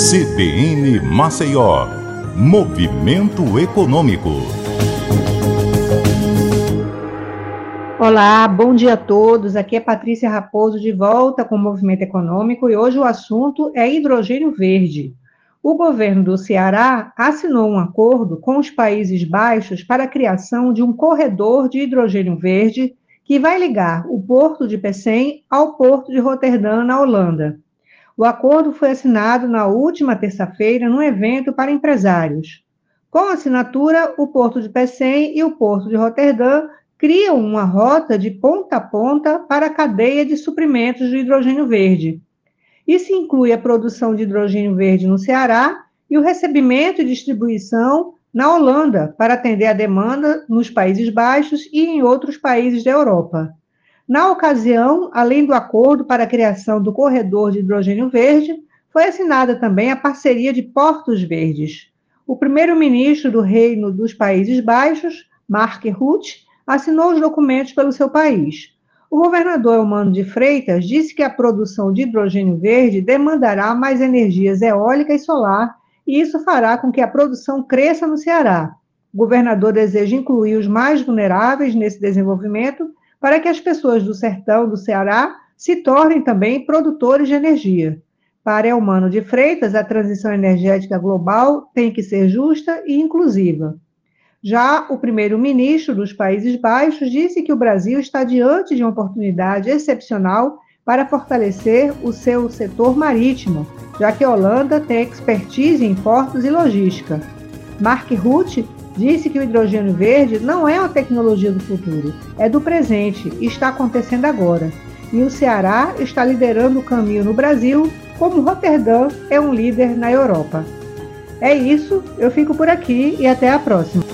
CBN Maceió, Movimento Econômico. Olá, bom dia a todos. Aqui é Patrícia Raposo de volta com o Movimento Econômico e hoje o assunto é hidrogênio verde. O governo do Ceará assinou um acordo com os Países Baixos para a criação de um corredor de hidrogênio verde que vai ligar o porto de Pecém ao porto de Roterdã, na Holanda. O acordo foi assinado na última terça-feira num evento para empresários. Com a assinatura, o Porto de Pecém e o Porto de Roterdã criam uma rota de ponta a ponta para a cadeia de suprimentos de hidrogênio verde. Isso inclui a produção de hidrogênio verde no Ceará e o recebimento e distribuição na Holanda para atender a demanda nos Países Baixos e em outros países da Europa. Na ocasião, além do acordo para a criação do corredor de hidrogênio verde, foi assinada também a parceria de Portos Verdes. O primeiro-ministro do Reino dos Países Baixos, Mark Rutte, assinou os documentos pelo seu país. O governador Elmano de Freitas disse que a produção de hidrogênio verde demandará mais energias eólica e solar, e isso fará com que a produção cresça no Ceará. O governador deseja incluir os mais vulneráveis nesse desenvolvimento para que as pessoas do sertão do Ceará se tornem também produtores de energia. Para Elmano de Freitas, a transição energética global tem que ser justa e inclusiva. Já o primeiro-ministro dos Países Baixos disse que o Brasil está diante de uma oportunidade excepcional para fortalecer o seu setor marítimo, já que a Holanda tem expertise em portos e logística. Mark Rutte disse que o hidrogênio verde não é uma tecnologia do futuro, é do presente e está acontecendo agora. E o Ceará está liderando o caminho no Brasil, como Roterdã é um líder na Europa. É isso, eu fico por aqui e até a próxima.